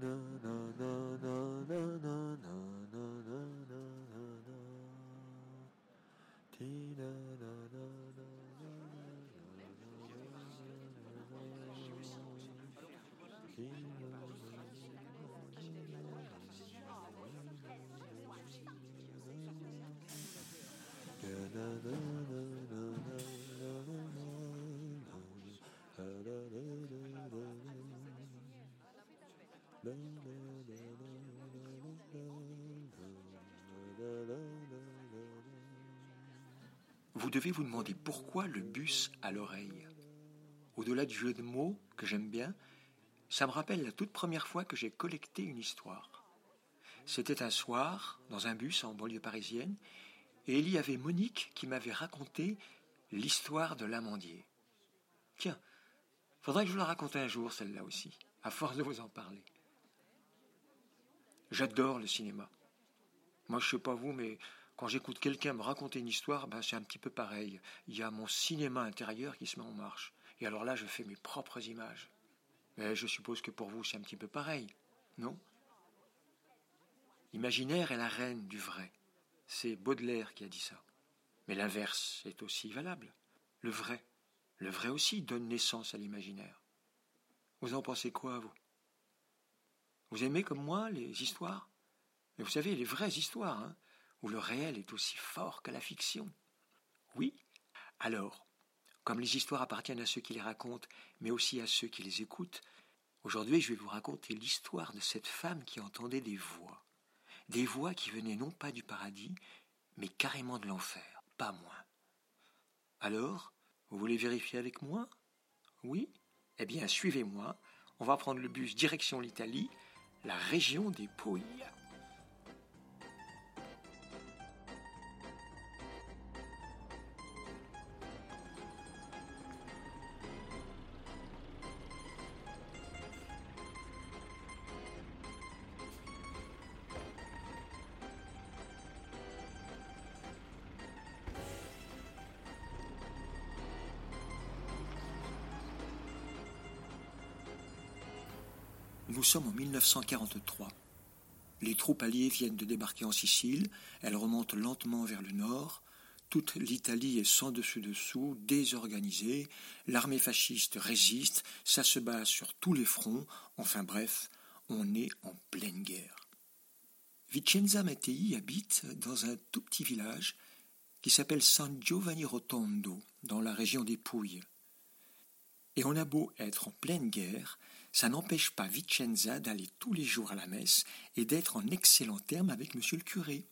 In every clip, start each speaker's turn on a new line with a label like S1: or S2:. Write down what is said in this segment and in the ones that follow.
S1: na na na Vous devez vous demander pourquoi le bus à l'oreille. Au-delà du jeu de mots que j'aime bien, ça me rappelle la toute première fois que j'ai collecté une histoire. C'était un soir, dans un bus en banlieue parisienne, et il y avait Monique qui m'avait raconté l'histoire de l'amandier. Tiens, faudrait que je vous la raconte un jour, celle-là aussi, à force de vous en parler. J'adore le cinéma. Moi, je sais pas vous, mais quand j'écoute quelqu'un me raconter une histoire, ben, c'est un petit peu pareil. Il y a mon cinéma intérieur qui se met en marche. Et alors là, je fais mes propres images. Mais je suppose que pour vous, c'est un petit peu pareil, non? L'imaginaire est la reine du vrai. C'est Baudelaire qui a dit ça. Mais l'inverse est aussi valable. Le vrai. Le vrai aussi donne naissance à l'imaginaire. Vous en pensez quoi, vous? Vous aimez comme moi les histoires? Mais vous savez, les vraies histoires, hein, où le réel est aussi fort que la fiction. Oui Alors, comme les histoires appartiennent à ceux qui les racontent, mais aussi à ceux qui les écoutent, aujourd'hui je vais vous raconter l'histoire de cette femme qui entendait des voix des voix qui venaient non pas du paradis, mais carrément de l'enfer, pas moins. Alors, vous voulez vérifier avec moi? Oui? Eh bien, suivez-moi, on va prendre le bus direction l'Italie, la région des Pouilles. Nous sommes en 1943. Les troupes alliées viennent de débarquer en Sicile, elles remontent lentement vers le nord, toute l'Italie est sans dessus-dessous, désorganisée, l'armée fasciste résiste, ça se bat sur tous les fronts, enfin bref, on est en pleine guerre. Vicenza Mattei habite dans un tout petit village qui s'appelle San Giovanni Rotondo, dans la région des Pouilles. Et on a beau être en pleine guerre, ça n'empêche pas Vicenza d'aller tous les jours à la messe et d'être en excellent terme avec monsieur le curé.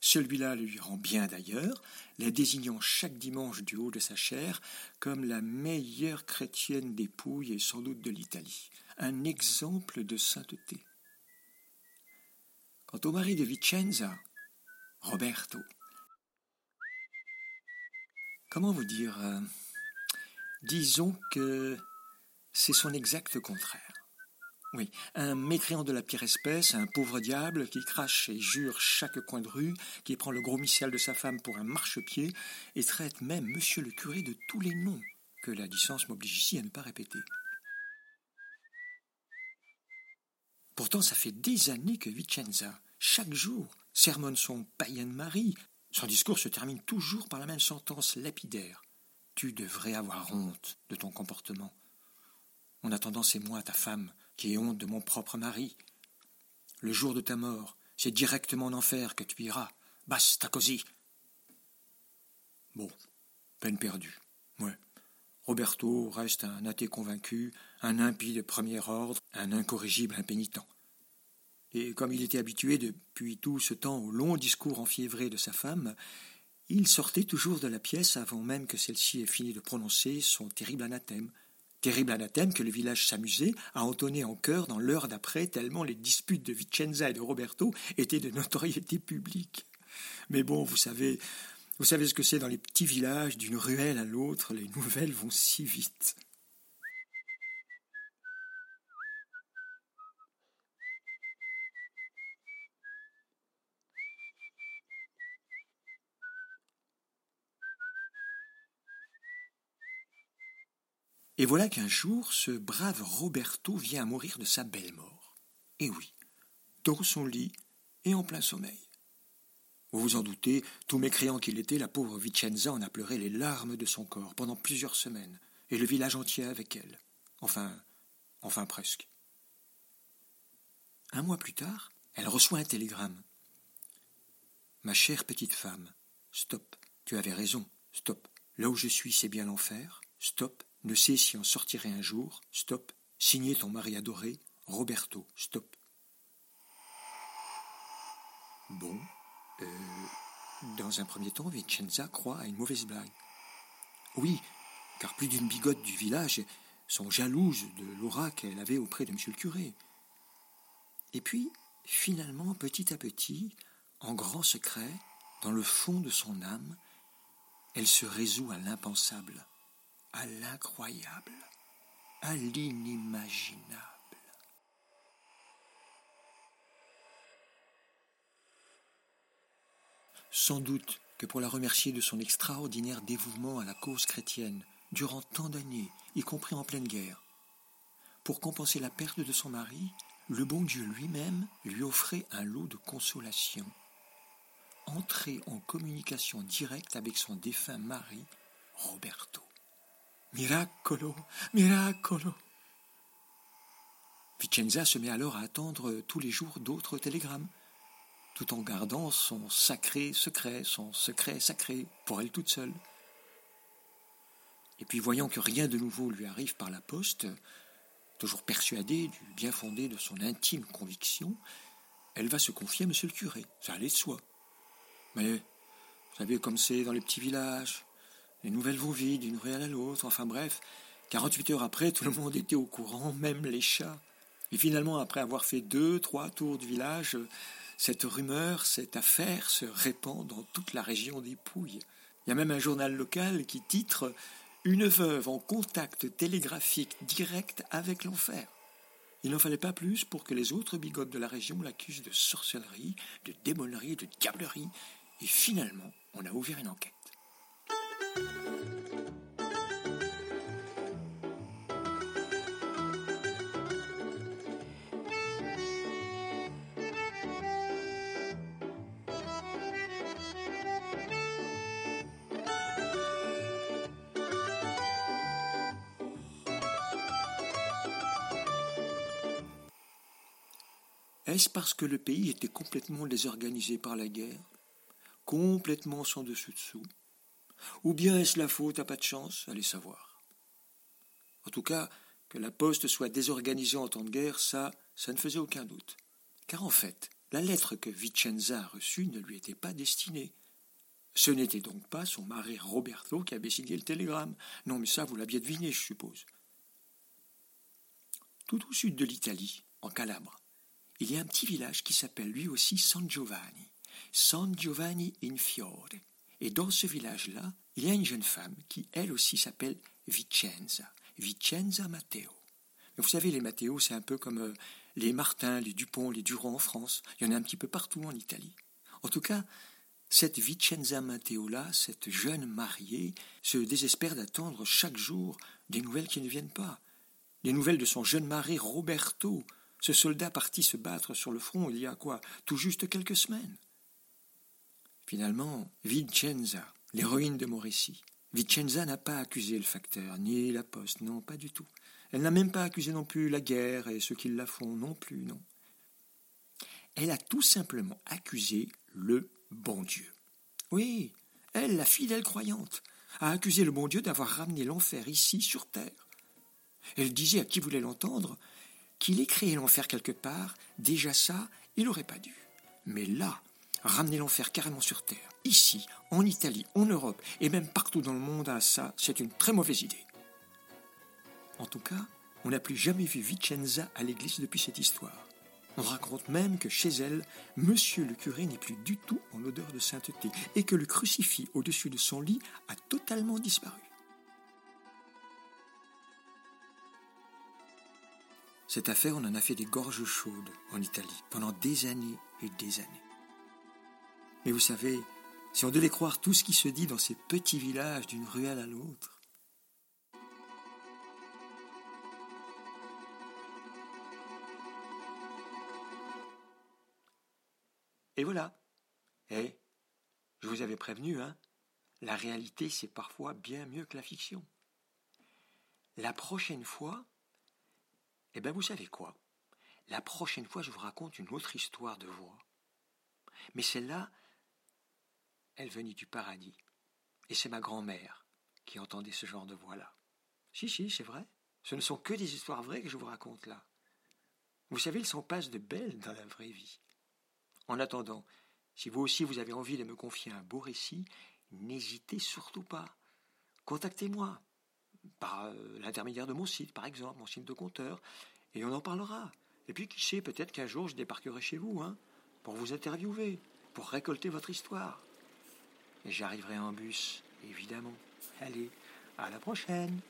S1: Celui-là lui rend bien d'ailleurs, la désignant chaque dimanche du haut de sa chair comme la meilleure chrétienne des Pouilles et sans doute de l'Italie, un exemple de sainteté. Quant au mari de Vicenza, Roberto, comment vous dire euh, Disons que c'est son exact contraire. Oui, un mécréant de la pire espèce, un pauvre diable qui crache et jure chaque coin de rue, qui prend le gros missel de sa femme pour un marchepied et traite même monsieur le curé de tous les noms que la licence m'oblige ici à ne pas répéter. Pourtant, ça fait des années que Vicenza, chaque jour, sermonne son païenne mari. Son discours se termine toujours par la même sentence lapidaire. Tu devrais avoir honte de ton comportement. En attendant, c'est moi, ta femme, qui ai honte de mon propre mari. Le jour de ta mort, c'est directement en enfer que tu iras. Basta così. Bon, peine perdue. Ouais. Roberto reste un athée convaincu, un impie de premier ordre, un incorrigible impénitent. Et comme il était habitué depuis tout ce temps au long discours enfiévré de sa femme, il sortait toujours de la pièce avant même que celle-ci ait fini de prononcer son terrible anathème, Terrible anathème que le village s'amusait à entonner en chœur dans l'heure d'après, tellement les disputes de Vicenza et de Roberto étaient de notoriété publique. Mais bon, vous savez, vous savez ce que c'est dans les petits villages, d'une ruelle à l'autre, les nouvelles vont si vite. Et voilà qu'un jour, ce brave Roberto vient à mourir de sa belle mort. Et oui, dans son lit et en plein sommeil. Vous vous en doutez, tout mécréant qu'il était, la pauvre Vicenza en a pleuré les larmes de son corps pendant plusieurs semaines, et le village entier avec elle. Enfin, enfin presque. Un mois plus tard, elle reçoit un télégramme. Ma chère petite femme, stop, tu avais raison, stop. Là où je suis, c'est bien l'enfer, stop. Ne sais si en sortirai un jour, stop. Signé ton mari adoré, Roberto, stop. Bon, euh, dans un premier temps, Vincenza croit à une mauvaise blague. Oui, car plus d'une bigote du village sont jalouses de l'aura qu'elle avait auprès de M. le curé. Et puis, finalement, petit à petit, en grand secret, dans le fond de son âme, elle se résout à l'impensable, à l'incroyable, à l'inimaginable. Sans doute que pour la remercier de son extraordinaire dévouement à la cause chrétienne durant tant d'années, y compris en pleine guerre, pour compenser la perte de son mari, le bon Dieu lui-même lui offrait un lot de consolation. Entrer en communication directe avec son défunt mari, Roberto. Miracolo, miracolo. Vicenza se met alors à attendre tous les jours d'autres télégrammes tout en gardant son sacré secret, son secret sacré, pour elle toute seule. Et puis voyant que rien de nouveau lui arrive par la poste, toujours persuadée du bien fondé de son intime conviction, elle va se confier à monsieur le curé, ça allait de soi. Mais, vous savez comme c'est dans les petits villages, les nouvelles vont vite d'une ruelle à l'autre, enfin bref, 48 heures après, tout le monde était au courant, même les chats. Et finalement, après avoir fait deux, trois tours du village, cette rumeur, cette affaire se répand dans toute la région des Pouilles. Il y a même un journal local qui titre Une veuve en contact télégraphique direct avec l'enfer. Il n'en fallait pas plus pour que les autres bigotes de la région l'accusent de sorcellerie, de démonerie, de diablerie, et finalement, on a ouvert une enquête. Est-ce parce que le pays était complètement désorganisé par la guerre, complètement sans dessus-dessous Ou bien est-ce la faute à pas de chance Allez savoir? En tout cas, que la poste soit désorganisée en temps de guerre, ça, ça ne faisait aucun doute. Car en fait, la lettre que Vicenza a reçue ne lui était pas destinée. Ce n'était donc pas son mari Roberto qui avait signé le télégramme. Non, mais ça, vous l'aviez deviné, je suppose. Tout au sud de l'Italie, en Calabre, il y a un petit village qui s'appelle lui aussi San Giovanni. San Giovanni in Fiore. Et dans ce village-là, il y a une jeune femme qui, elle aussi, s'appelle Vicenza. Vicenza Matteo. vous savez, les Matteo, c'est un peu comme euh, les Martin, les Dupont, les Durand en France. Il y en a un petit peu partout en Italie. En tout cas, cette Vicenza Matteo-là, cette jeune mariée, se désespère d'attendre chaque jour des nouvelles qui ne viennent pas. Des nouvelles de son jeune mari Roberto, ce soldat partit se battre sur le front il y a quoi Tout juste quelques semaines. Finalement, Vicenza, l'héroïne de mon récit, Vicenza n'a pas accusé le facteur, ni la poste, non, pas du tout. Elle n'a même pas accusé non plus la guerre et ceux qui la font, non plus, non. Elle a tout simplement accusé le bon Dieu. Oui, elle, la fidèle croyante, a accusé le bon Dieu d'avoir ramené l'enfer ici sur terre. Elle disait à qui voulait l'entendre qu'il ait créé l'enfer quelque part, déjà ça, il n'aurait pas dû. Mais là, ramener l'enfer carrément sur Terre, ici, en Italie, en Europe, et même partout dans le monde, à ça, c'est une très mauvaise idée. En tout cas, on n'a plus jamais vu Vicenza à l'église depuis cette histoire. On raconte même que chez elle, monsieur le curé n'est plus du tout en odeur de sainteté, et que le crucifix au-dessus de son lit a totalement disparu. Cette affaire, on en a fait des gorges chaudes en Italie pendant des années et des années. Mais vous savez, si on devait croire tout ce qui se dit dans ces petits villages d'une ruelle à l'autre, Et voilà. Eh, je vous avais prévenu, hein. La réalité, c'est parfois bien mieux que la fiction. La prochaine fois, eh bien, vous savez quoi? La prochaine fois, je vous raconte une autre histoire de voix. Mais celle-là, elle venait du paradis. Et c'est ma grand-mère qui entendait ce genre de voix-là. Si, si, c'est vrai. Ce ne sont que des histoires vraies que je vous raconte là. Vous savez, il s'en passe de belles dans la vraie vie. En attendant, si vous aussi vous avez envie de me confier un beau récit, n'hésitez surtout pas. Contactez-moi par euh, l'intermédiaire de mon site, par exemple, mon site de compteur, et on en parlera. Et puis, qui sait, peut-être qu'un jour je débarquerai chez vous, hein, pour vous interviewer, pour récolter votre histoire. J'arriverai en bus, évidemment. Allez, à la prochaine.